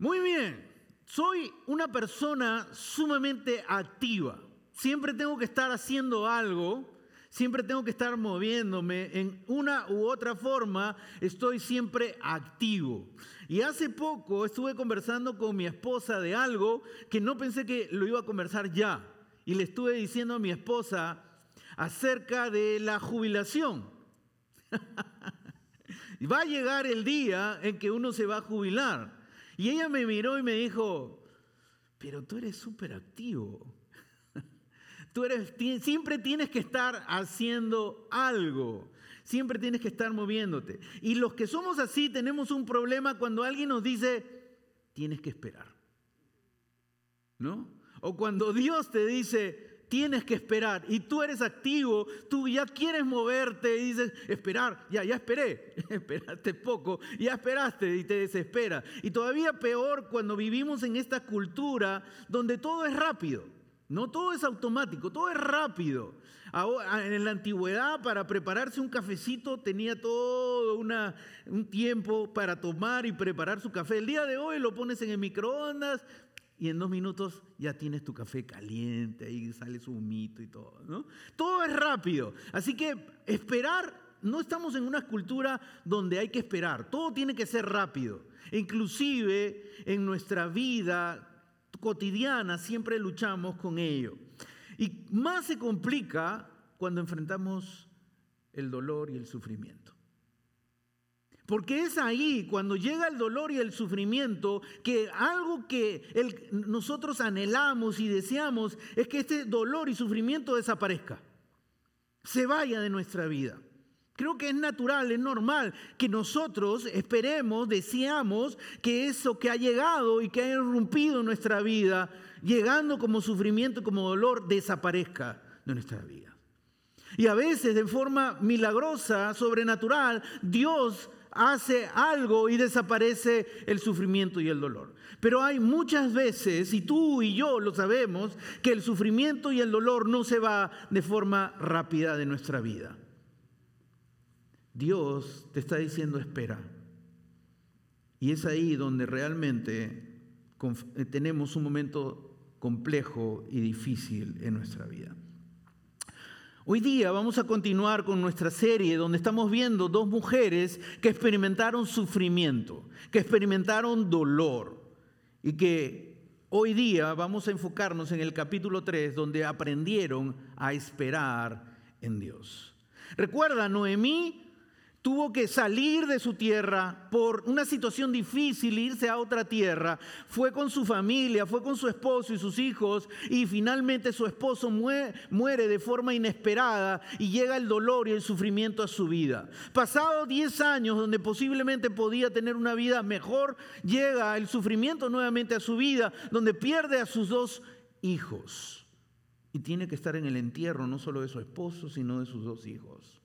Muy bien, soy una persona sumamente activa. Siempre tengo que estar haciendo algo, siempre tengo que estar moviéndome. En una u otra forma estoy siempre activo. Y hace poco estuve conversando con mi esposa de algo que no pensé que lo iba a conversar ya. Y le estuve diciendo a mi esposa acerca de la jubilación. va a llegar el día en que uno se va a jubilar. Y ella me miró y me dijo, pero tú eres súper activo. Tú eres, siempre tienes que estar haciendo algo. Siempre tienes que estar moviéndote. Y los que somos así tenemos un problema cuando alguien nos dice, tienes que esperar. ¿No? O cuando Dios te dice, tienes que esperar y tú eres activo, tú ya quieres moverte y dices, esperar, ya, ya esperé, esperaste poco, ya esperaste y te desespera. Y todavía peor cuando vivimos en esta cultura donde todo es rápido, no todo es automático, todo es rápido. en la antigüedad para prepararse un cafecito tenía todo una, un tiempo para tomar y preparar su café. El día de hoy lo pones en el microondas, y en dos minutos ya tienes tu café caliente, ahí sale su humito y todo, ¿no? Todo es rápido. Así que esperar, no estamos en una cultura donde hay que esperar, todo tiene que ser rápido. Inclusive en nuestra vida cotidiana siempre luchamos con ello. Y más se complica cuando enfrentamos el dolor y el sufrimiento. Porque es ahí, cuando llega el dolor y el sufrimiento, que algo que nosotros anhelamos y deseamos es que este dolor y sufrimiento desaparezca, se vaya de nuestra vida. Creo que es natural, es normal que nosotros esperemos, deseamos que eso que ha llegado y que ha irrumpido en nuestra vida, llegando como sufrimiento, como dolor, desaparezca de nuestra vida. Y a veces de forma milagrosa, sobrenatural, Dios hace algo y desaparece el sufrimiento y el dolor. Pero hay muchas veces, y tú y yo lo sabemos, que el sufrimiento y el dolor no se va de forma rápida de nuestra vida. Dios te está diciendo espera. Y es ahí donde realmente tenemos un momento complejo y difícil en nuestra vida. Hoy día vamos a continuar con nuestra serie donde estamos viendo dos mujeres que experimentaron sufrimiento, que experimentaron dolor y que hoy día vamos a enfocarnos en el capítulo 3 donde aprendieron a esperar en Dios. Recuerda, Noemí tuvo que salir de su tierra por una situación difícil, irse a otra tierra. Fue con su familia, fue con su esposo y sus hijos y finalmente su esposo muere, de forma inesperada y llega el dolor y el sufrimiento a su vida. Pasado 10 años donde posiblemente podía tener una vida mejor, llega el sufrimiento nuevamente a su vida, donde pierde a sus dos hijos. Y tiene que estar en el entierro no solo de su esposo, sino de sus dos hijos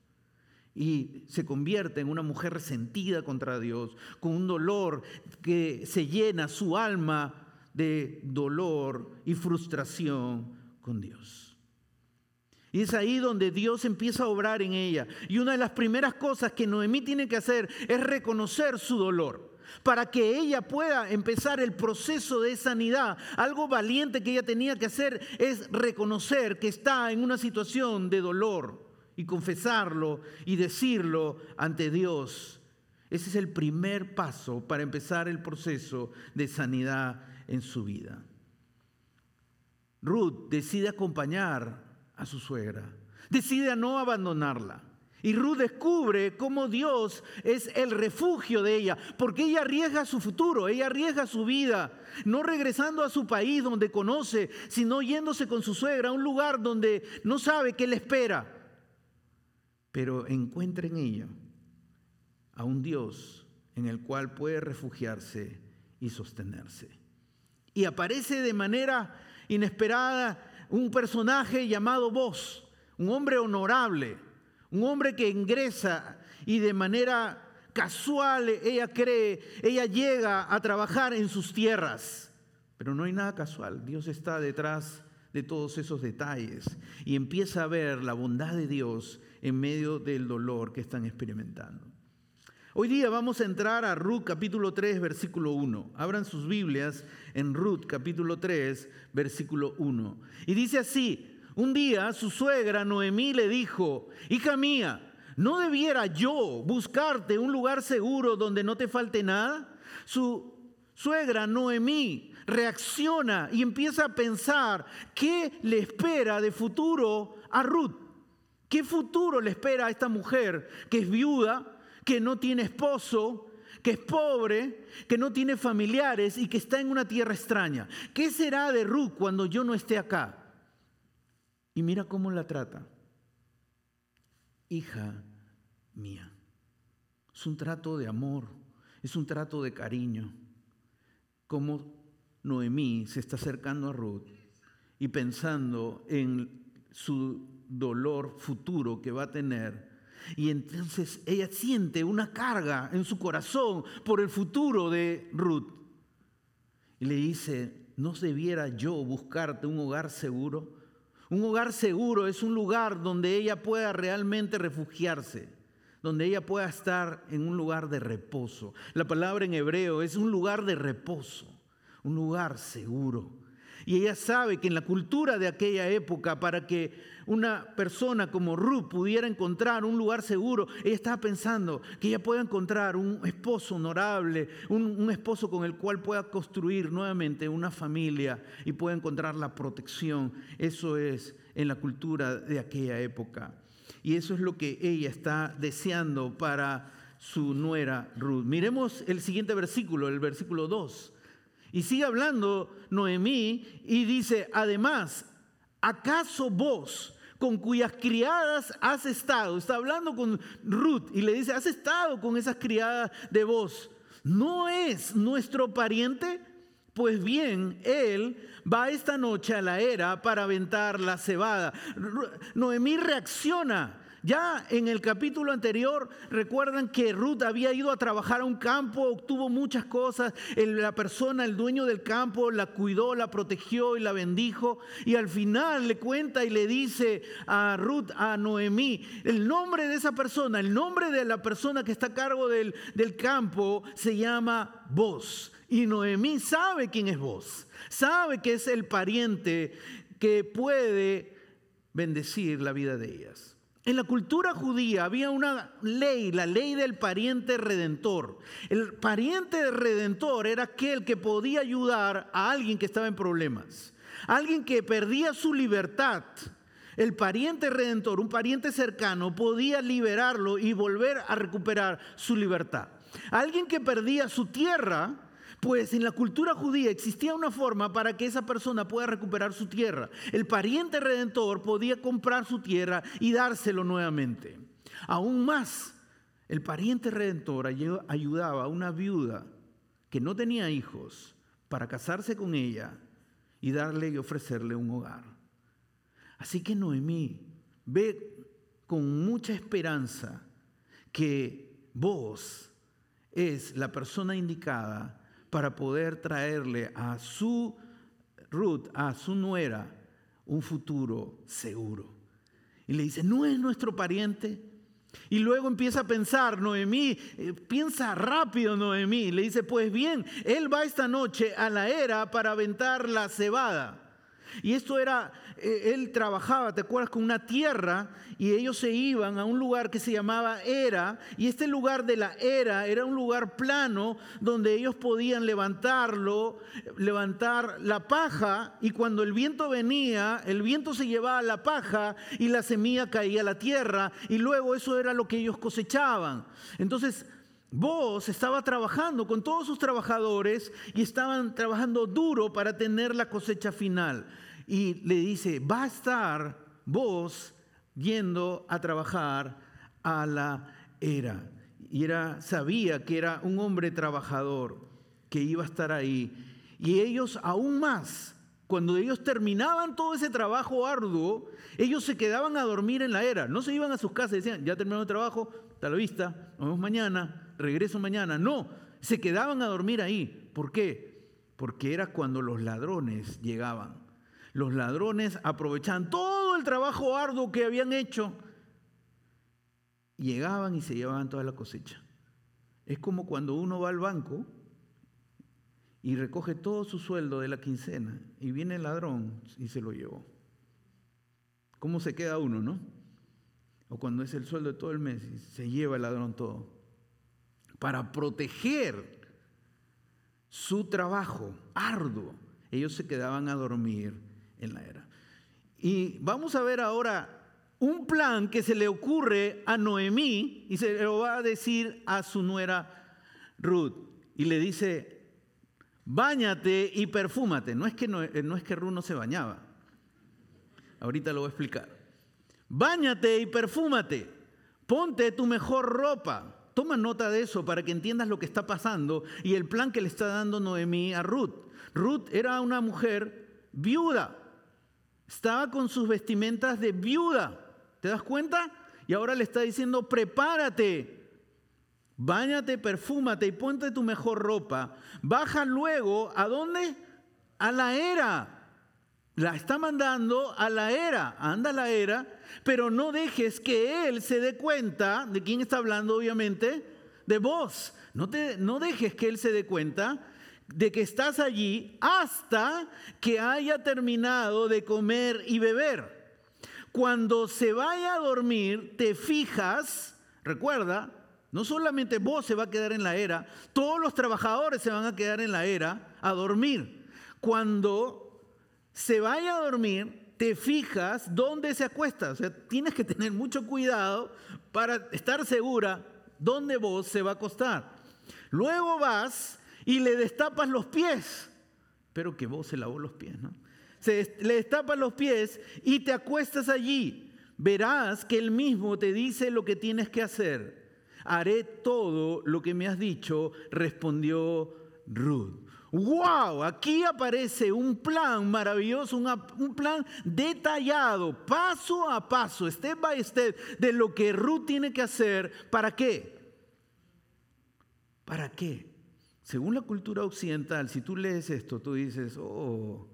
y se convierte en una mujer resentida contra Dios, con un dolor que se llena su alma de dolor y frustración con Dios. Y es ahí donde Dios empieza a obrar en ella. Y una de las primeras cosas que Noemí tiene que hacer es reconocer su dolor. Para que ella pueda empezar el proceso de sanidad, algo valiente que ella tenía que hacer es reconocer que está en una situación de dolor y confesarlo y decirlo ante Dios. Ese es el primer paso para empezar el proceso de sanidad en su vida. Ruth decide acompañar a su suegra, decide no abandonarla. Y Ruth descubre cómo Dios es el refugio de ella, porque ella arriesga su futuro, ella arriesga su vida, no regresando a su país donde conoce, sino yéndose con su suegra a un lugar donde no sabe qué le espera pero encuentra en ella a un Dios en el cual puede refugiarse y sostenerse. Y aparece de manera inesperada un personaje llamado Vos, un hombre honorable, un hombre que ingresa y de manera casual ella cree, ella llega a trabajar en sus tierras. Pero no hay nada casual, Dios está detrás de todos esos detalles y empieza a ver la bondad de Dios en medio del dolor que están experimentando. Hoy día vamos a entrar a Ruth capítulo 3, versículo 1. Abran sus Biblias en Ruth capítulo 3, versículo 1. Y dice así, un día su suegra Noemí le dijo, hija mía, ¿no debiera yo buscarte un lugar seguro donde no te falte nada? Su suegra Noemí reacciona y empieza a pensar qué le espera de futuro a Ruth. ¿Qué futuro le espera a esta mujer que es viuda, que no tiene esposo, que es pobre, que no tiene familiares y que está en una tierra extraña. ¿Qué será de Ruth cuando yo no esté acá? Y mira cómo la trata. Hija mía. Es un trato de amor, es un trato de cariño. Como Noemí se está acercando a Ruth y pensando en su dolor futuro que va a tener y entonces ella siente una carga en su corazón por el futuro de Ruth. Y le dice, ¿no debiera yo buscarte un hogar seguro? Un hogar seguro es un lugar donde ella pueda realmente refugiarse, donde ella pueda estar en un lugar de reposo. La palabra en hebreo es un lugar de reposo, un lugar seguro. Y ella sabe que en la cultura de aquella época, para que una persona como Ruth pudiera encontrar un lugar seguro, ella estaba pensando que ella pueda encontrar un esposo honorable, un, esposo con el cual pueda construir nuevamente una familia y pueda encontrar la protección. Eso es en la cultura de aquella época. Y eso es lo que ella está deseando para su nuera Ruth. Miremos el siguiente versículo, el versículo 2. Y sigue hablando Noemí y dice, además, ¿acaso vos con cuyas criadas has estado? Está hablando con Ruth y le dice, ¿has estado con esas criadas de vos? ¿No es nuestro pariente? Pues bien, él va esta noche a la era para aventar la cebada. Noemí reacciona ya en el capítulo anterior recuerdan que Ruth había ido a trabajar a un campo, obtuvo muchas cosas, la persona, el dueño del campo, la cuidó, la protegió y la bendijo. Y al final le cuenta y le dice a Ruth, a Noemí, el nombre de esa persona, el nombre de la persona que está a cargo del, del campo se llama Vos. Y Noemí sabe quién es Vos, sabe que es el pariente que puede bendecir la vida de ellas. En la cultura judía había una ley, la ley del pariente redentor. El pariente redentor era aquel que podía ayudar a alguien que estaba en problemas, alguien que perdía su libertad. El pariente redentor, un pariente cercano, podía liberarlo y volver a recuperar su libertad. Alguien que perdía su tierra, pues en la cultura judía existía una forma para que esa persona pueda recuperar su tierra. El pariente redentor podía comprar su tierra y dárselo nuevamente. Aún más, el pariente redentor ayudaba a una viuda que no tenía hijos para casarse con ella y darle y ofrecerle un hogar. Así que Noemí ve con mucha esperanza que vos es la persona indicada para poder traerle a su Ruth, a su nuera, un futuro seguro. Y le dice, no es nuestro pariente. Y luego empieza a pensar, Noemí, eh, piensa rápido Noemí. Le dice, pues bien, él va esta noche a la era para aventar la cebada. Y esto era, eh, él trabajaba, ¿te acuerdas? Con una tierra y ellos se iban a un lugar que se llamaba Era. Y este lugar de la Era era un lugar plano donde ellos podían levantarlo, levantar la paja. Y cuando el viento venía, el viento se llevaba la paja y la semilla caía a la tierra. Y luego eso era lo que ellos cosechaban. Entonces, Vos estaba trabajando con todos sus trabajadores y estaban trabajando duro para tener la cosecha final. Y le dice, va a estar vos yendo a trabajar a la era. Y era, sabía que era un hombre trabajador que iba a estar ahí. Y ellos aún más, cuando ellos terminaban todo ese trabajo arduo, ellos se quedaban a dormir en la era. No se iban a sus casas decían, ya terminó el trabajo, hasta la vista, nos vemos mañana, regreso mañana. No, se quedaban a dormir ahí. ¿Por qué? Porque era cuando los ladrones llegaban. Los ladrones aprovechaban todo el trabajo arduo que habían hecho. Llegaban y se llevaban toda la cosecha. Es como cuando uno va al banco y recoge todo su sueldo de la quincena y viene el ladrón y se lo llevó. ¿Cómo se queda uno, no? O cuando es el sueldo de todo el mes y se lleva el ladrón todo. Para proteger su trabajo arduo, ellos se quedaban a dormir en la era. Y vamos a ver ahora un plan que se le ocurre a Noemí y se lo va a decir a su nuera Ruth. Y le dice, báñate y perfúmate. No es que, no, es que Ruth no se bañaba. Ahorita lo voy a explicar. Báñate y perfúmate. Ponte tu mejor ropa. Toma nota de eso para que entiendas lo que está pasando y el plan que le está dando Noemí a Ruth. Ruth era una mujer viuda. Estaba con sus vestimentas de viuda. ¿Te das cuenta? Y ahora le está diciendo, prepárate, báñate, perfúmate y ponte tu mejor ropa. Baja luego, ¿a dónde? A la era. La está mandando a la era, anda a la era, pero no dejes que él se dé cuenta, ¿de quién está hablando obviamente? De vos. No, te, no dejes que él se dé cuenta de que estás allí hasta que haya terminado de comer y beber cuando se vaya a dormir, te fijas, recuerda, no solamente vos se va a quedar en la era, todos los trabajadores se van a quedar en la era a dormir. Cuando se vaya a dormir, te fijas dónde se acuesta. O sea, tienes que tener mucho cuidado para estar segura dónde vos se va a acostar. Luego vas y le destapas los pies. Pero que vos se lavó los pies, ¿no? se le destapan los pies y te acuestas allí. Verás que él mismo te dice lo que tienes que hacer. Haré todo lo que me has dicho, respondió Ruth. ¡Wow! Aquí aparece un plan maravilloso, un plan detallado, paso a paso, step by step, de lo que Ruth tiene que hacer. ¿Para qué? ¿Para qué? Según la cultura occidental, si tú lees esto, tú dices, oh,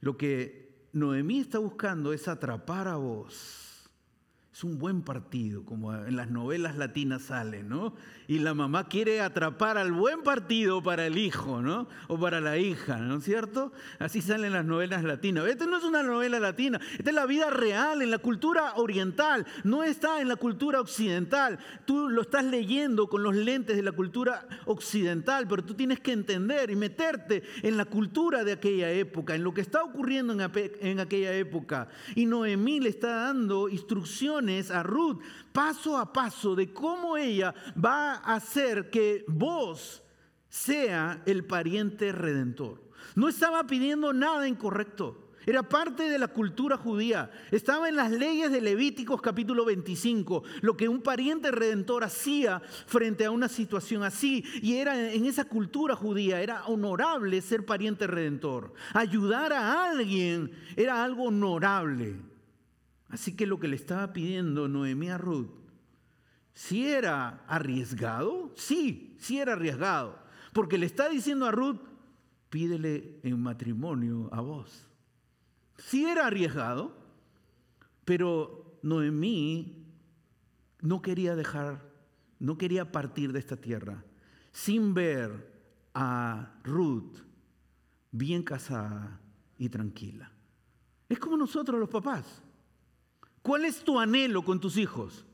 lo que Noemí está buscando es atrapar a vos es un buen partido, como en las novelas latinas sale, ¿no? Y la mamá quiere atrapar al buen partido para el hijo, ¿no? O para la hija, ¿no es cierto? Así salen las novelas latinas. Esta no es una novela latina, esta es la vida real, en la cultura oriental, no está en la cultura occidental. Tú lo estás leyendo con los lentes de la cultura occidental, pero tú tienes que entender y meterte en la cultura de aquella época, en lo que está ocurriendo en, en aquella época. Y Noemí le está dando instrucciones a Ruth paso a paso de cómo ella va a hacer que vos sea el pariente redentor. No estaba pidiendo nada incorrecto. Era parte de la cultura judía. Estaba en las leyes de Levíticos capítulo 25, lo que un pariente redentor hacía frente a una situación así. Y era en esa cultura judía, era honorable ser pariente redentor. Ayudar a alguien era algo honorable. Así que lo que le estaba pidiendo Noemí a Ruth, si era arriesgado, sí, sí era arriesgado, porque le está diciendo a Ruth, pídele en matrimonio a vos. Sí era arriesgado, pero Noemí no quería dejar, no quería partir de esta tierra sin ver a Ruth bien casada y tranquila. Es como nosotros los papás. ¿Cuál es tu anhelo con tus hijos?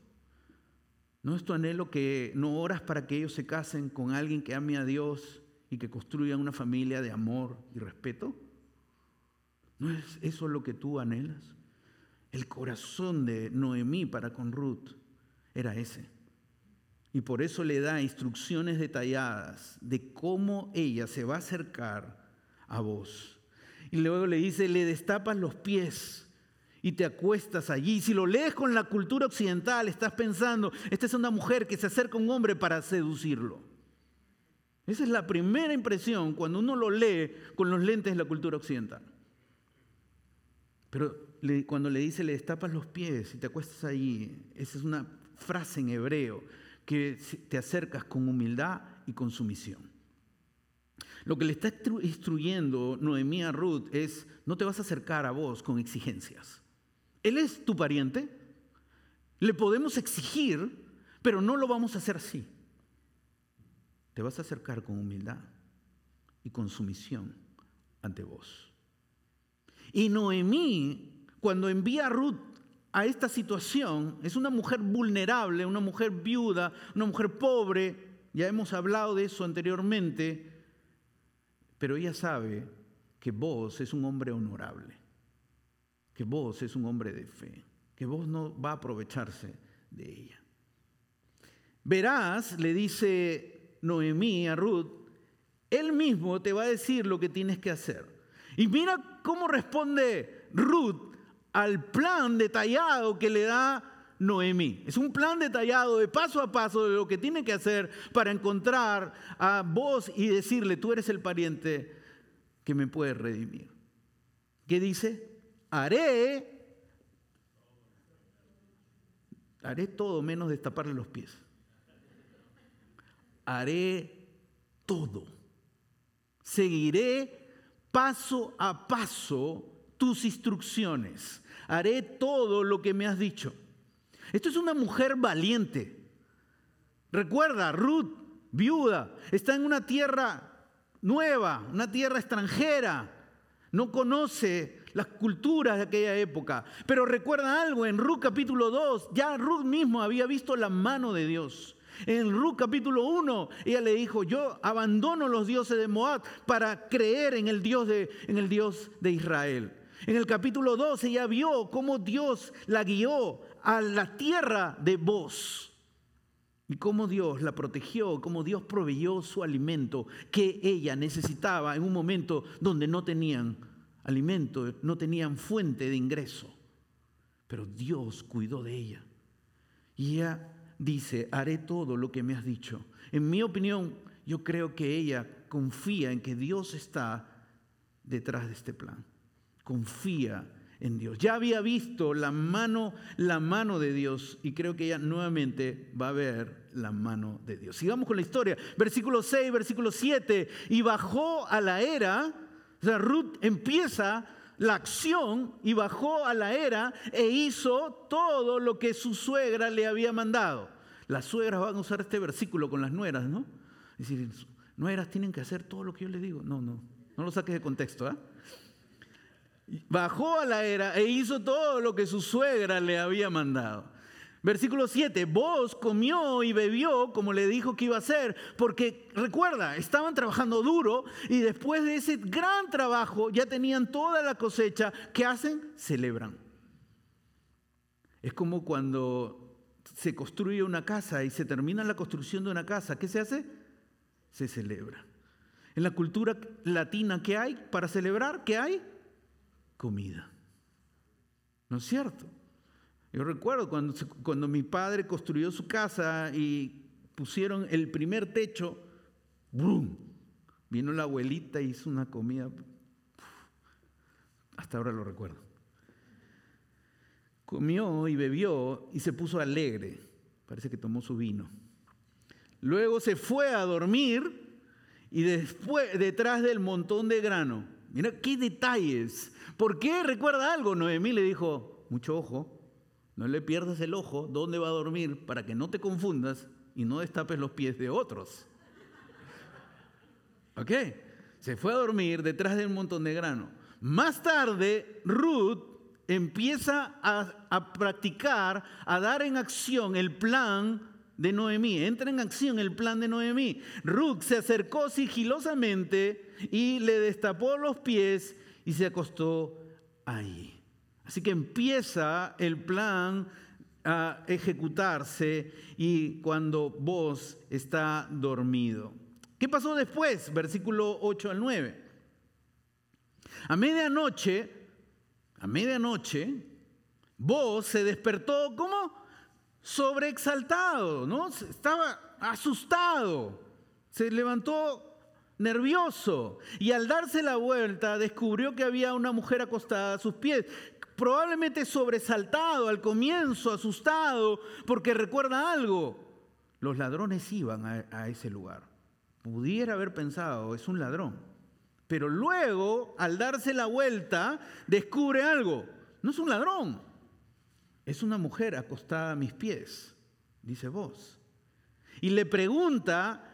¿No es tu anhelo que no oras para que ellos se casen con alguien que ame a Dios y que construyan una familia de amor y respeto? ¿No es eso lo que tú anhelas? El corazón de Noemí para con Ruth era ese. Y por eso le da instrucciones detalladas de cómo ella se va a acercar a vos. Y luego le dice, le destapas los pies y te acuestas allí. Si lo lees con la cultura occidental, estás pensando, esta es una mujer que se acerca a un hombre para seducirlo. Esa es la primera impresión cuando uno lo lee con los lentes de la cultura occidental. Pero cuando le dice, le destapas los pies y te acuestas allí, esa es una frase en hebreo que te acercas con humildad y con sumisión. Lo que le está instruyendo Noemí a Ruth es, no te vas a acercar a vos con exigencias. Él es tu pariente, le podemos exigir, pero no lo vamos a hacer así. te vas a acercar con humildad y con sumisión ante vos. Y Noemí, cuando envía a Ruth a esta situación, es una mujer vulnerable, una mujer viuda, una mujer pobre, ya hemos hablado de eso anteriormente, pero ella sabe que vos es un hombre honorable, que vos es un hombre de fe, que vos no va a aprovecharse de ella. Verás, le dice Noemí a Ruth, él mismo te va a decir lo que tienes que hacer. Y mira cómo responde Ruth al plan detallado que le da Noemí. Es un plan detallado de paso a paso de lo que tiene que hacer para encontrar a vos y decirle, tú eres el pariente que me puede redimir. ¿Qué dice? Haré, haré todo menos destaparle los pies. Haré todo. Seguiré paso a paso tus instrucciones. Haré todo lo que me has dicho. Esto es una mujer valiente. Recuerda, Ruth, viuda, está en una tierra nueva, una tierra extranjera. No conoce las culturas de aquella época. Pero recuerda algo, en Ruth capítulo 2, ya Ruth mismo había visto la mano de Dios. En Ruth capítulo 1, ella le dijo, yo abandono los dioses de Moab para creer en el Dios de, en el Dios de Israel. En el capítulo 2 ella vio cómo Dios la guió a la tierra de voz. Y cómo Dios la protegió, cómo Dios proveyó su alimento que ella necesitaba en un momento donde no tenían alimento, no tenían fuente de ingreso. Pero Dios cuidó de ella. Y ella dice, haré todo lo que me has dicho. En mi opinión, yo creo que ella confía en que Dios está detrás de este plan. Confía en Dios. Ya había visto la mano, la mano de Dios y creo que ella nuevamente va a ver la mano de Dios. Sigamos con la historia. Versículo 6, versículo 7. Y bajó a la era, o sea, Ruth empieza la acción y bajó a la era e hizo todo lo que su suegra le había mandado. Las suegras van a usar este versículo con las nueras, ¿no? Decir, nueras tienen que hacer todo lo que yo les digo. No, no, no lo saques de contexto, ¿ah? Bajó a la era e hizo todo lo que su suegra le había mandado. Versículo 7, vos comió y bebió como le dijo que iba a hacer, porque recuerda, estaban trabajando duro y después de ese gran trabajo ya tenían toda la cosecha. ¿Qué hacen? Celebran. Es como cuando se construye una casa y se termina la construcción de una casa. ¿Qué se hace? Se celebra. En la cultura latina, ¿qué hay para celebrar? ¿Qué hay? comida. ¿No es cierto? Yo recuerdo cuando, cuando mi padre construyó su casa y pusieron el primer techo, ¡brum! Vino la abuelita y hizo una comida. Hasta ahora lo recuerdo. Comió y bebió y se puso alegre. Parece que tomó su vino. Luego se fue a dormir y después detrás del montón de grano. Mira qué detalles. ¿Por qué? Recuerda algo. Noemí le dijo, mucho ojo, no le pierdas el ojo, ¿dónde va a dormir? Para que no te confundas y no destapes los pies de otros. ¿Ok? Se fue a dormir detrás de un montón de grano. Más tarde, Ruth empieza a, a, practicar, a dar en acción el plan de Noemí. Entra en acción el plan de Noemí. Ruth se acercó sigilosamente y le destapó los pies y se acostó ahí. Así que empieza el plan a ejecutarse y cuando vos está dormido. ¿Qué pasó después? Versículo 8 al 9. A medianoche, a medianoche, vos se despertó como sobreexaltado, ¿no? Estaba asustado. Se levantó nervioso. Y al darse la vuelta descubrió que había una mujer acostada a sus pies, probablemente sobresaltado al comienzo, asustado, porque recuerda algo, los ladrones iban a, ese lugar. Pudiera haber pensado, es un ladrón. Pero luego, al darse la vuelta, descubre algo. No es un ladrón, es una mujer acostada a mis pies, dice vos. Y le pregunta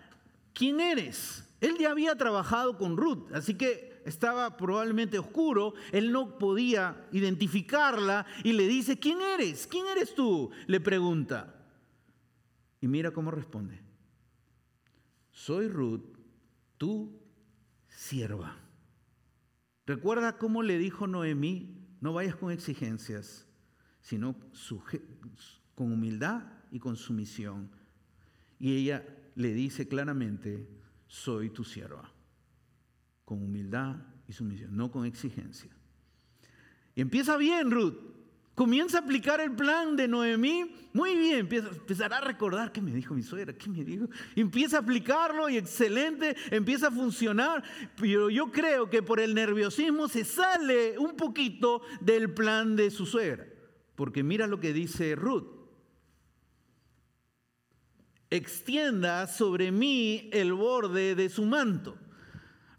¿quién eres? Él ya había trabajado con Ruth, así que estaba probablemente oscuro, él no podía identificarla y le dice, ¿quién eres? ¿Quién eres tú? Le pregunta. Y mira cómo responde. Soy Ruth, tu sierva. Recuerda cómo le dijo Noemí, no vayas con exigencias, sino con humildad y con sumisión. Y ella le dice claramente, soy tu sierva, con humildad y sumisión, no con exigencia. Y empieza bien Ruth, comienza a aplicar el plan de Noemí, muy bien, empieza, empezará a recordar qué me dijo mi suegra, qué me dijo, empieza a aplicarlo y excelente, empieza a funcionar, pero yo creo que por el nerviosismo se sale un poquito del plan de su suegra, porque mira lo que dice Ruth. Extienda sobre mí el borde de su manto.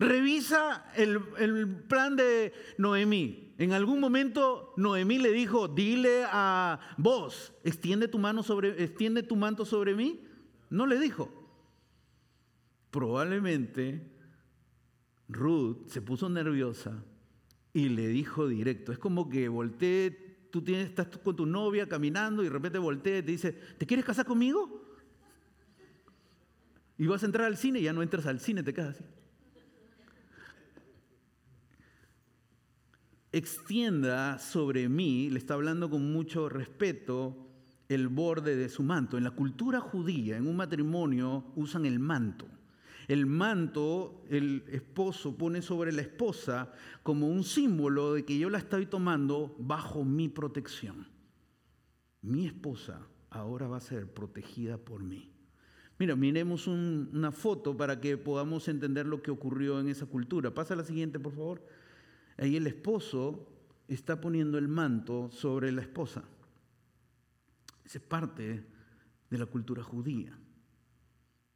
Revisa el, plan de Noemí. En algún momento Noemí le dijo, dile a vos, extiende tu, mano sobre, extiende tu manto sobre mí. No le dijo. Probablemente Ruth se puso nerviosa y le dijo directo. Es como que volteé, tú estás con tu novia caminando y de repente voltea y te dice, ¿te quieres casar conmigo? Y vas a entrar al cine y ya no entras al cine, te quedas así. Extienda sobre mí, le está hablando con mucho respeto, el borde de su manto. En la cultura judía, en un matrimonio, usan el manto. El manto, el esposo pone sobre la esposa como un símbolo de que yo la estoy tomando bajo mi protección. Mi esposa ahora va a ser protegida por mí. Mira, miremos una foto para que podamos entender lo que ocurrió en esa cultura. Pasa la siguiente, por favor. Ahí el esposo está poniendo el manto sobre la esposa. Esa es parte de la cultura judía.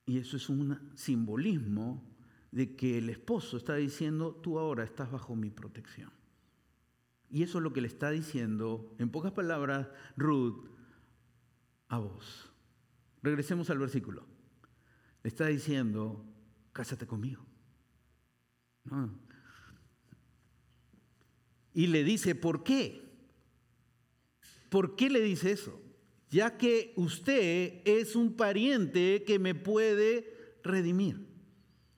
Y eso es un simbolismo de que el esposo está diciendo, tú ahora estás bajo mi protección. Y eso es lo que le está diciendo, en pocas palabras, Ruth a vos. Regresemos al versículo le está diciendo, cásate conmigo. Y le dice, ¿por qué? ¿Por qué le dice eso? Ya que usted es un pariente que me puede redimir.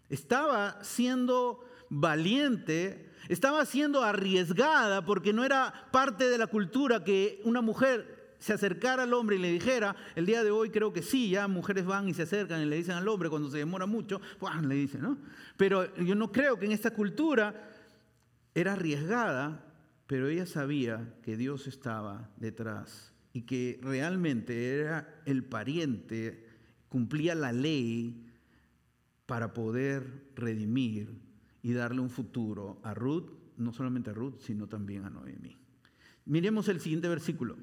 Estaba siendo valiente, estaba siendo arriesgada porque no era parte de la cultura que una mujer se acercara al hombre y le dijera, el día de hoy creo que sí, ya mujeres van y se acercan y le dicen al hombre cuando se demora mucho, pues le dicen, ¿no? Pero yo no creo que en esta cultura era arriesgada, pero ella sabía que Dios estaba detrás y que realmente era el pariente, cumplía la ley para poder redimir y darle un futuro a Ruth, no solamente a Ruth, sino también a Noemi. Miremos el siguiente versículo.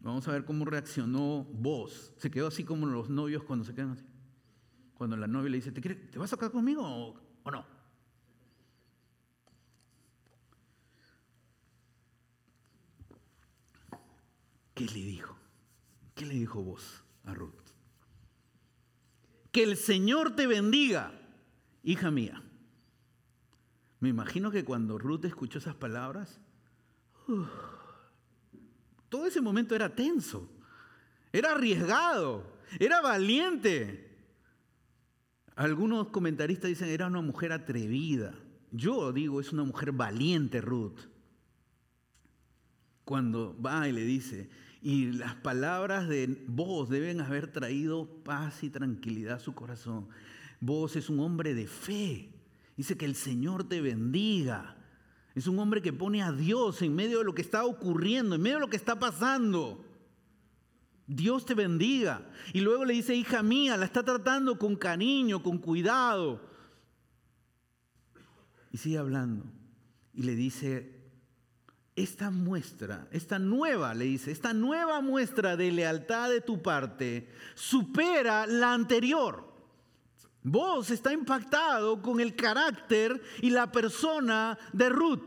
Vamos a ver cómo reaccionó vos. Se quedó así como los novios cuando se quedan así. Cuando la novia le dice, ¿te, ¿te vas a quedar conmigo o no? ¿Qué le dijo? ¿Qué le dijo vos a Ruth? Que el Señor te bendiga, hija mía. Me imagino que cuando Ruth escuchó esas palabras, todo ese momento era tenso, era arriesgado, era valiente. Algunos comentaristas dicen era una mujer atrevida. Yo digo es una mujer valiente Ruth. Cuando va y le dice, y las palabras de vos deben haber traído paz y tranquilidad a su corazón. Vos es un hombre de fe. Dice que el Señor te bendiga. Es un hombre que pone a Dios en medio de lo que está ocurriendo, en medio de lo que está pasando. Dios te bendiga. Y luego le dice, hija mía, la está tratando con cariño, con cuidado. Y sigue hablando. Y le dice, esta muestra, esta nueva, le dice, esta nueva muestra de lealtad de tu parte supera la anterior. Vos está impactado con el carácter y la persona de Ruth.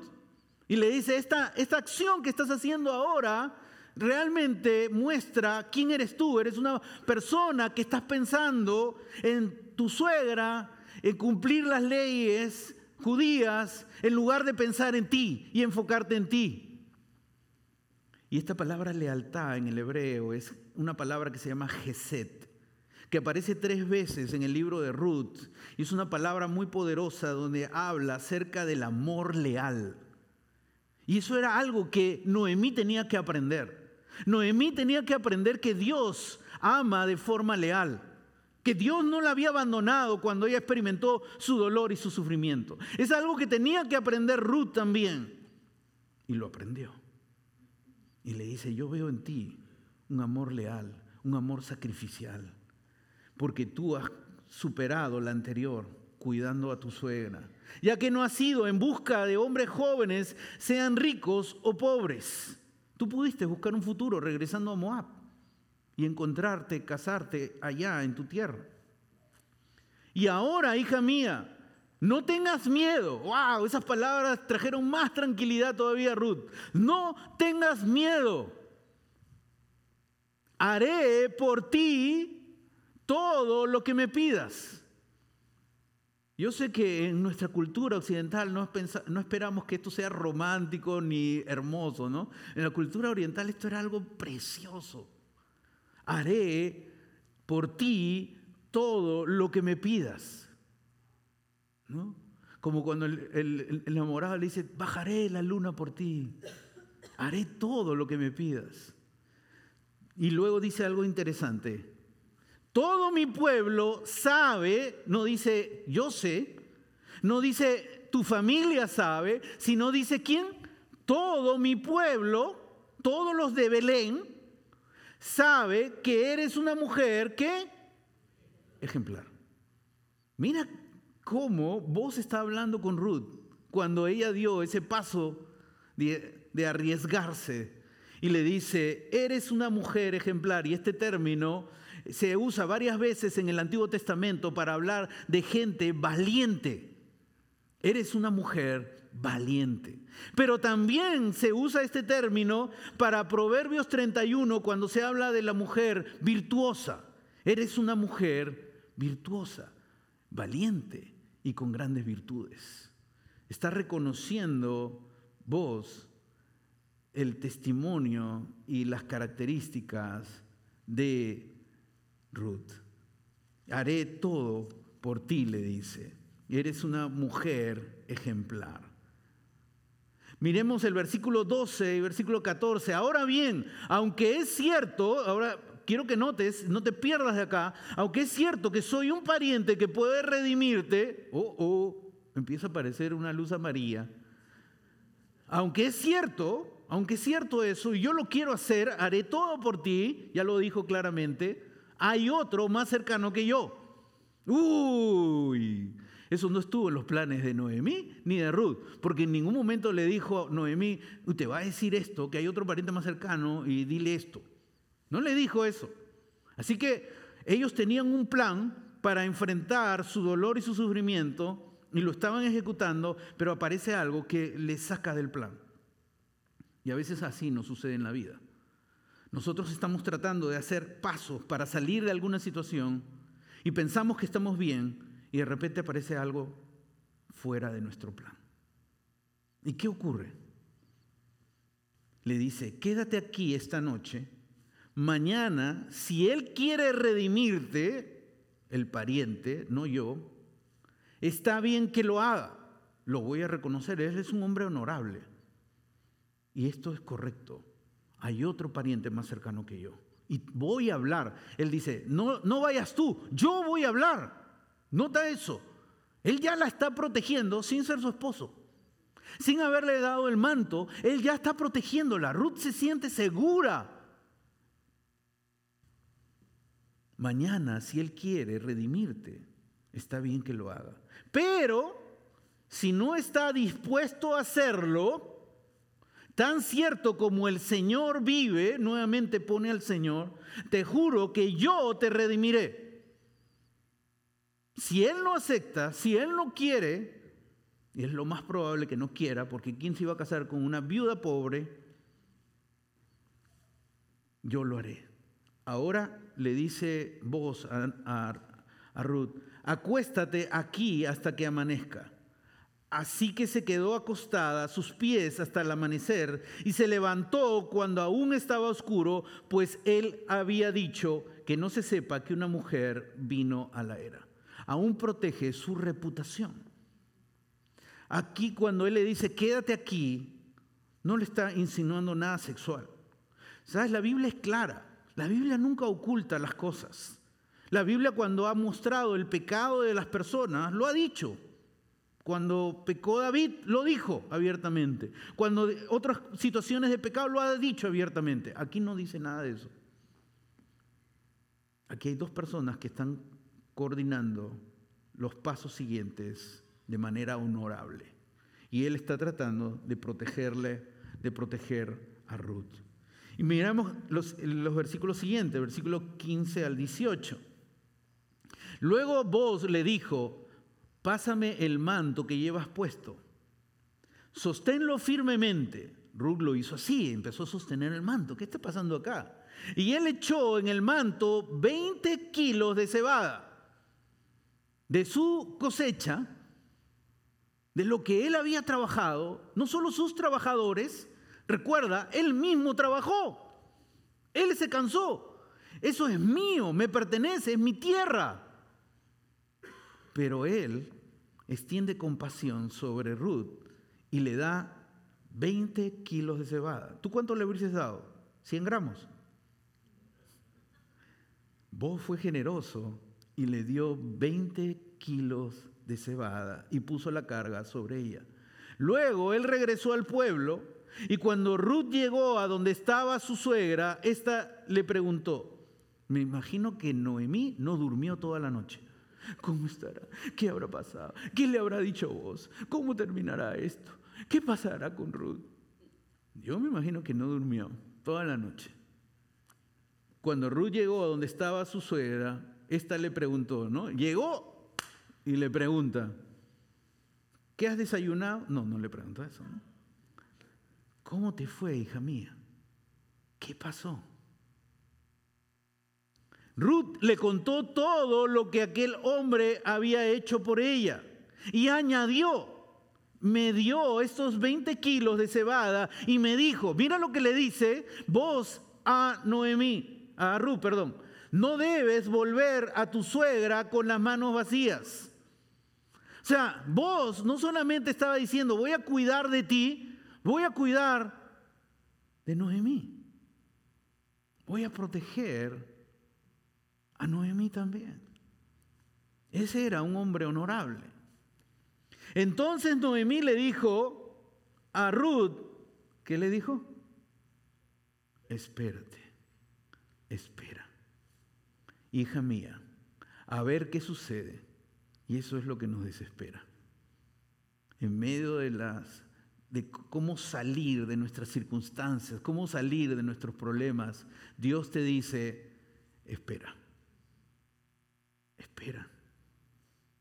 Y le dice, esta, esta acción que estás haciendo ahora realmente muestra quién eres tú. Eres una persona que estás pensando en tu suegra, en cumplir las leyes judías, en lugar de pensar en ti y enfocarte en ti. Y esta palabra lealtad en el hebreo es una palabra que se llama geset, que aparece tres veces en el libro de Ruth. Y es una palabra muy poderosa donde habla acerca del amor leal. Y eso era algo que Noemí tenía que aprender. Noemí tenía que aprender que Dios ama de forma leal. Que Dios no la había abandonado cuando ella experimentó su dolor y su sufrimiento. Es algo que tenía que aprender Ruth también. Y lo aprendió. Y le dice, yo veo en ti un amor leal, un amor sacrificial, porque tú has superado la anterior cuidando a tu suegra, ya que no has ido en busca de hombres jóvenes, sean ricos o pobres. Tú pudiste buscar un futuro regresando a Moab y encontrarte, casarte allá en tu tierra. Y ahora, hija mía, no tengas miedo. Wow, esas palabras trajeron más tranquilidad todavía Ruth. No tengas miedo. Haré por ti todo lo que me pidas. Yo sé que en nuestra cultura occidental no, no, esperamos que esto sea romántico ni hermoso, ¿no? En la cultura oriental esto era algo precioso. Haré por ti todo lo que me pidas. Como cuando el, enamorado le dice, bajaré la luna por ti, haré todo lo que me pidas. Y luego dice algo interesante. Todo mi pueblo sabe, no dice yo sé, no dice tu familia sabe, sino dice quién. Todo mi pueblo, todos los de Belén, sabe que eres una mujer que ejemplar. Mira cómo vos está hablando con Ruth cuando ella dio ese paso de, de arriesgarse y le dice, eres una mujer ejemplar. Y este término se usa varias veces en el Antiguo Testamento para hablar de gente valiente. Eres una mujer valiente. Pero también se usa este término para Proverbios 31 cuando se habla de la mujer virtuosa. Eres una mujer virtuosa, valiente y con grandes virtudes. Está reconociendo vos el testimonio y las características de Ruth. Haré todo por ti, le dice. Eres una mujer ejemplar. Miremos el versículo 12 y versículo 14. Ahora bien, aunque es cierto, ahora quiero que notes, no te pierdas de acá, aunque es cierto que soy un pariente que puede redimirte, oh, oh, empieza a aparecer una luz amarilla. Aunque es cierto, aunque es cierto eso, y yo lo quiero hacer, haré todo por ti, ya lo dijo claramente, hay otro más cercano que yo. Uy, eso no estuvo en los planes de Noemí ni de Ruth, porque en ningún momento le dijo Noemí, te va a decir esto, que hay otro pariente más cercano y dile esto. No le dijo eso. Así que ellos tenían un plan para enfrentar su dolor y su sufrimiento y lo estaban ejecutando, pero aparece algo que les saca del plan. Y a veces así nos sucede en la vida. Nosotros estamos tratando de hacer pasos para salir de alguna situación y pensamos que estamos bien y de repente aparece algo fuera de nuestro plan. ¿Y qué ocurre? Le dice, quédate aquí esta noche mañana, si Él quiere redimirte, el pariente, no yo, está bien que lo haga. Lo voy a reconocer, Él es un hombre honorable. Y esto es correcto. Hay otro pariente más cercano que yo. Y voy a hablar. Él dice, no, no vayas tú, yo voy a hablar. Nota eso. Él ya la está protegiendo sin ser su esposo. Sin haberle dado el manto, él ya está protegiéndola. Ruth se siente segura Mañana, si Él quiere redimirte, está bien que lo haga. Pero si no está dispuesto a hacerlo, tan cierto como el Señor vive, nuevamente pone al Señor, te juro que yo te redimiré. Si Él no acepta, si Él no quiere, y es lo más probable que no quiera, porque ¿quién se iba a casar con una viuda pobre? yo lo haré. Ahora le dice vos a, a Ruth, acuéstate aquí hasta que amanezca. Así que se quedó acostada a sus pies hasta el amanecer y se levantó cuando aún estaba oscuro, pues él había dicho que no se sepa que una mujer vino a la era. Aún protege su reputación. Aquí cuando él le dice, quédate aquí, no le está insinuando nada sexual. ¿Sabes? La Biblia es clara. La Biblia nunca oculta las cosas. La Biblia cuando ha mostrado el pecado de las personas, lo ha dicho. Cuando pecó David, lo dijo abiertamente. Cuando otras situaciones de pecado, lo ha dicho abiertamente. Aquí no dice nada de eso. Aquí hay dos personas que están coordinando los pasos siguientes de manera honorable. Y él está tratando de protegerle, de proteger a Ruth. Y miramos los, los versículos siguientes, versículo 15 al 18. Luego vos le dijo, pásame el manto que llevas puesto. Sosténlo firmemente. Ruth lo hizo así, empezó a sostener el manto. ¿Qué está pasando acá? Y él echó en el manto 20 kilos de cebada de su cosecha, de lo que él había trabajado, no solo sus trabajadores, recuerda, él mismo trabajó, él se cansó, eso es mío, me pertenece, es mi tierra. Pero él extiende compasión sobre Ruth y le da 20 kilos de cebada. ¿Tú cuánto le hubieses dado? 100 gramos. Vos fue generoso y le dio 20 kilos de cebada y puso la carga sobre ella. Luego él regresó al pueblo y cuando Ruth llegó a donde estaba su suegra, ésta le preguntó, me imagino que Noemí no durmió toda la noche. ¿Cómo estará? ¿Qué habrá pasado? ¿Qué le habrá dicho vos? ¿Cómo terminará esto? ¿Qué pasará con Ruth? Yo me imagino que no durmió toda la noche. Cuando Ruth llegó a donde estaba su suegra, esta le preguntó, ¿no? Llegó y le pregunta, ¿qué has desayunado? No, no le preguntó eso. ¿no? ¿Cómo te fue, hija mía? ¿Qué pasó? Ruth le contó todo lo que aquel hombre había hecho por ella y añadió, me dio estos 20 kilos de cebada y me dijo, mira lo que le dice vos a Noemí, a Ruth, perdón, no debes volver a tu suegra con las manos vacías. O sea, vos no solamente estaba diciendo, voy a cuidar de ti, voy a cuidar de Noemí. Voy a proteger a Noemí también. Ese era un hombre honorable. Entonces Noemí le dijo a Ruth, ¿qué le dijo? Espérate, espera. Hija mía, a ver qué sucede. Y eso es lo que nos desespera. En medio de las de cómo salir de nuestras circunstancias, cómo salir de nuestros problemas, Dios te dice, espera espera.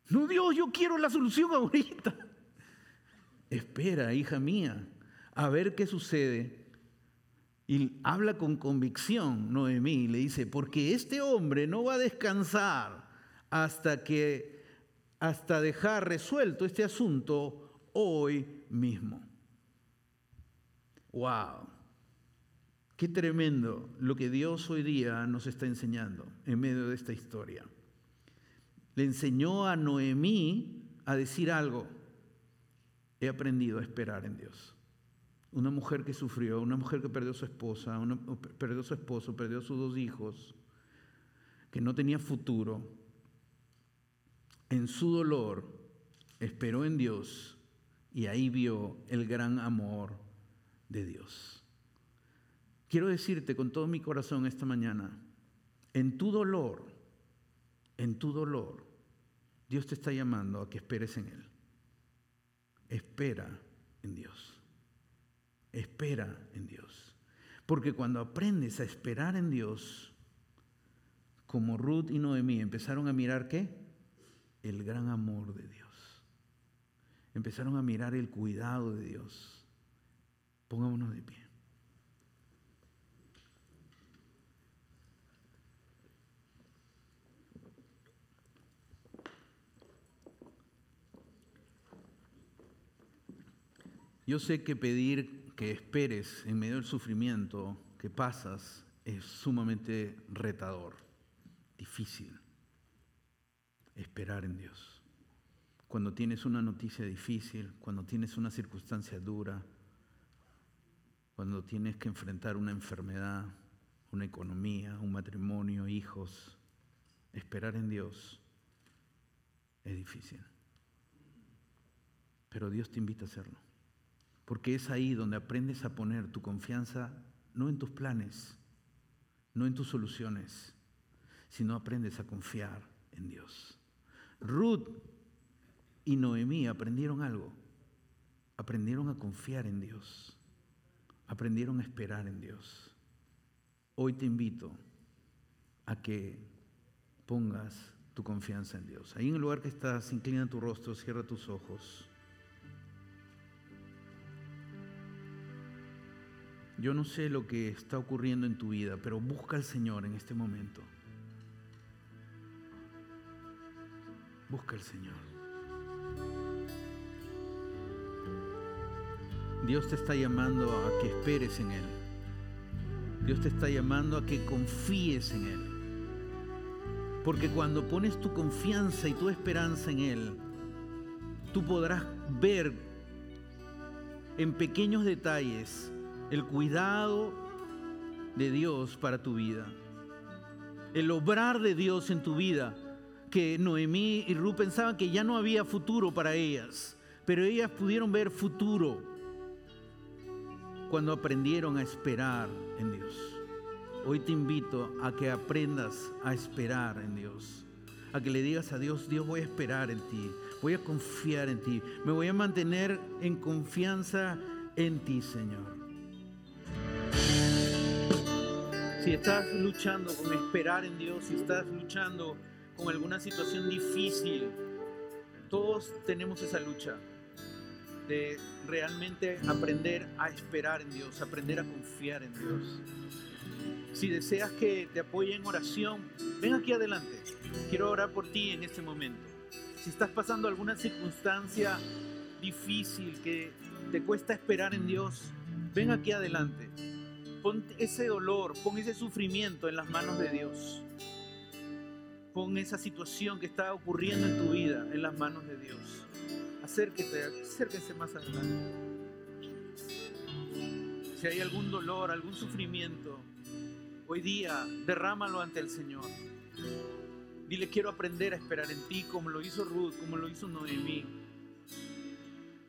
No, Dios, yo quiero la solución ahorita. Espera, hija mía, a ver qué sucede. Y habla con convicción Noemí, le dice, porque este hombre no va a descansar hasta que, hasta dejar resuelto este asunto hoy mismo. ¡Wow! Qué tremendo lo que Dios hoy día nos está enseñando en medio de esta historia le enseñó a Noemí a decir algo. He aprendido a esperar en Dios. Una mujer que sufrió, una mujer que perdió a su esposa, perdió a su esposo, perdió a sus dos hijos, que no tenía futuro, en su dolor esperó en Dios y ahí vio el gran amor de Dios. Quiero decirte con todo mi corazón esta mañana, en tu dolor, en tu dolor, Dios te está llamando a que esperes en Él. Espera en Dios. Espera en Dios. Porque cuando aprendes a esperar en Dios, como Ruth y Noemí empezaron a mirar qué? El gran amor de Dios. Empezaron a mirar el cuidado de Dios. Pongámonos de pie. Yo sé que pedir que esperes en medio del sufrimiento que pasas es sumamente retador, difícil. Esperar en Dios. Cuando tienes una noticia difícil, cuando tienes una circunstancia dura, cuando tienes que enfrentar una enfermedad, una economía, un matrimonio, hijos, esperar en Dios es difícil. Pero Dios te invita a hacerlo. Porque es ahí donde aprendes a poner tu confianza no en tus planes, no en tus soluciones, sino aprendes a confiar en Dios. Ruth y Noemí aprendieron algo. Aprendieron a confiar en Dios. Aprendieron a esperar en Dios. Hoy te invito a que pongas tu confianza en Dios. Ahí en el lugar que estás, inclina tu rostro, cierra tus ojos. Yo no sé lo que está ocurriendo en tu vida, pero busca al Señor en este momento. Busca al Señor. Dios te está llamando a que esperes en Él. Dios te está llamando a que confíes en Él. Porque cuando pones tu confianza y tu esperanza en Él, tú podrás ver en pequeños detalles el cuidado de Dios para tu vida, el obrar de Dios en tu vida, que Noemí y Ruth pensaban que ya no había futuro para ellas, pero ellas pudieron ver futuro cuando aprendieron a esperar en Dios. Hoy te invito a que aprendas a esperar en Dios, a que le digas a Dios, Dios voy a esperar en ti, voy a confiar en ti, me voy a mantener en confianza en ti, Señor. Si estás luchando con esperar en Dios, si estás luchando con alguna situación difícil, todos tenemos esa lucha de realmente aprender a esperar en Dios, aprender a confiar en Dios. Si deseas que te apoye en oración, ven aquí adelante. Quiero orar por ti en este momento. Si estás pasando alguna circunstancia difícil que te cuesta esperar en Dios, ven aquí adelante. Pon ese dolor, pon ese sufrimiento en las manos de Dios. Pon esa situación que está ocurriendo en tu vida en las manos de Dios. Acérquete, acérquese más adelante. Si hay algún dolor, algún sufrimiento, hoy día derrámalo ante el Señor. Dile, quiero aprender a esperar en ti como lo hizo Ruth, como lo hizo Noemí.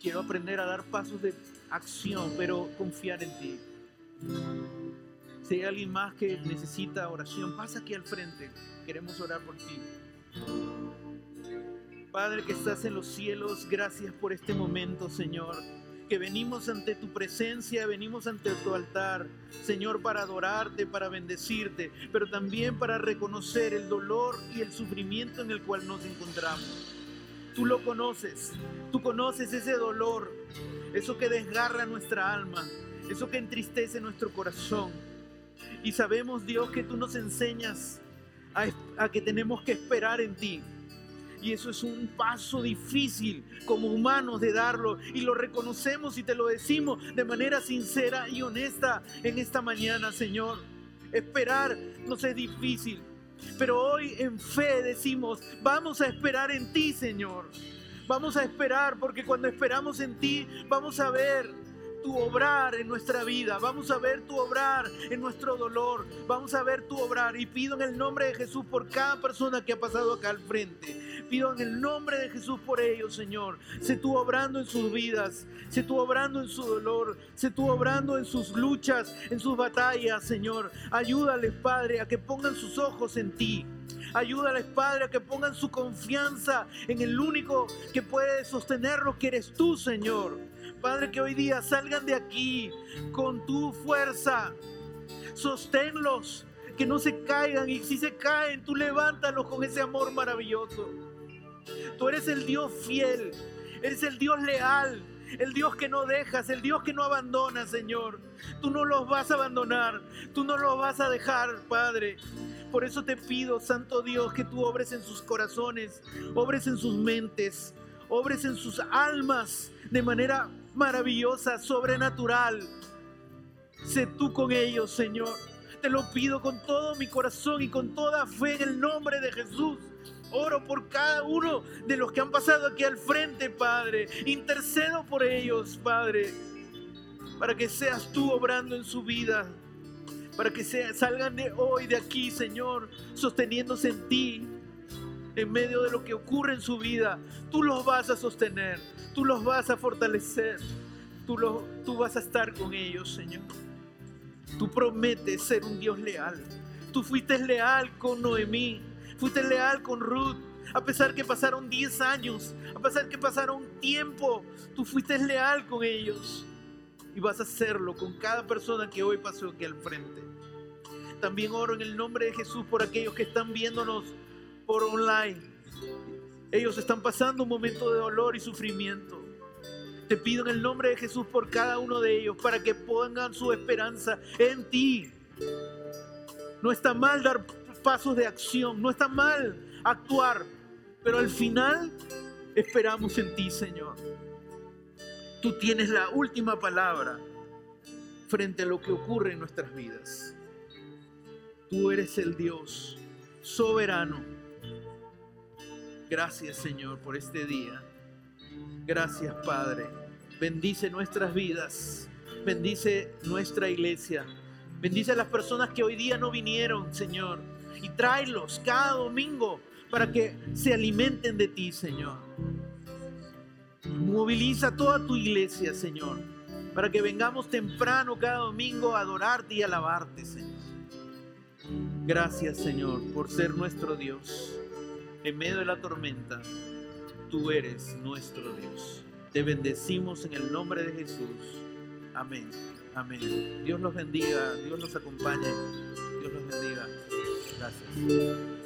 Quiero aprender a dar pasos de acción, pero confiar en ti. Si hay alguien más que necesita oración, pasa aquí al frente. Queremos orar por ti. Padre que estás en los cielos, gracias por este momento, Señor. Que venimos ante tu presencia, venimos ante tu altar, Señor, para adorarte, para bendecirte, pero también para reconocer el dolor y el sufrimiento en el cual nos encontramos. Tú lo conoces, tú conoces ese dolor, eso que desgarra nuestra alma, eso que entristece nuestro corazón. Y sabemos, Dios, que tú nos enseñas a, que tenemos que esperar en ti. Y eso es un paso difícil como humanos de darlo. Y lo reconocemos y te lo decimos de manera sincera y honesta en esta mañana, Señor. Esperar nos es difícil. Pero hoy en fe decimos, vamos a esperar en ti, Señor. Vamos a esperar porque cuando esperamos en ti, vamos a ver tu obrar en nuestra vida, vamos a ver tu obrar en nuestro dolor, vamos a ver tu obrar. Y pido en el nombre de Jesús por cada persona que ha pasado acá al frente. Pido en el nombre de Jesús por ellos, Señor. Sé tú obrando en sus vidas, sé tú obrando en su dolor, sé tú obrando en sus luchas, en sus batallas, Señor. Ayúdales, Padre, a que pongan sus ojos en ti. Ayúdales, Padre, a que pongan su confianza en el único que puede sostenerlo, que eres tú, Señor. Padre, que hoy día salgan de aquí con tu fuerza. Sosténlos, que no se caigan y si se caen, tú levántalos con ese amor maravilloso. Tú eres el Dios fiel, eres el Dios leal, el Dios que no dejas, el Dios que no abandona, Señor. Tú no los vas a abandonar, tú no los vas a dejar, Padre. Por eso te pido, Santo Dios, que tú obres en sus corazones, obres en sus mentes, obres en sus almas de manera maravillosa, sobrenatural. Sé tú con ellos, Señor. Te lo pido con todo mi corazón y con toda fe en el nombre de Jesús. Oro por cada uno de los que han pasado aquí al frente, Padre. Intercedo por ellos, Padre, para que seas tú obrando en su vida. Para que salgan de hoy, de aquí, Señor, sosteniéndose en ti, en medio de lo que ocurre en su vida. Tú los vas a sostener, tú los vas a fortalecer, tú, tú vas a estar con ellos, Señor. Tú prometes ser un Dios leal. Tú fuiste leal con Noemí, fuiste leal con Ruth. A pesar que pasaron 10 años, a pesar que pasaron tiempo, tú fuiste leal con ellos. Y vas a hacerlo con cada persona que hoy pasó aquí al frente. También oro en el nombre de Jesús por aquellos que están viéndonos por online. Ellos están pasando un momento de dolor y sufrimiento. Te pido en el nombre de Jesús por cada uno de ellos para que pongan su esperanza en ti. No está mal dar pasos de acción, no está mal actuar, pero al final esperamos en ti, Señor. Tú tienes la última palabra frente a lo que ocurre en nuestras vidas. Tú eres el Dios soberano. Gracias, Señor, por este día. Gracias, Padre. Bendice nuestras vidas. Bendice nuestra iglesia. Bendice a las personas que hoy día no vinieron, Señor. Y tráelos cada domingo para que se alimenten de ti, Señor. Moviliza toda tu iglesia, Señor, para que vengamos temprano cada domingo a adorarte y alabarte, Señor. Gracias, Señor, por ser nuestro Dios. En medio de la tormenta, tú eres nuestro Dios. Te bendecimos en el nombre de Jesús. Amén. Amén. Dios los bendiga, Dios los acompañe, Dios los bendiga. Gracias.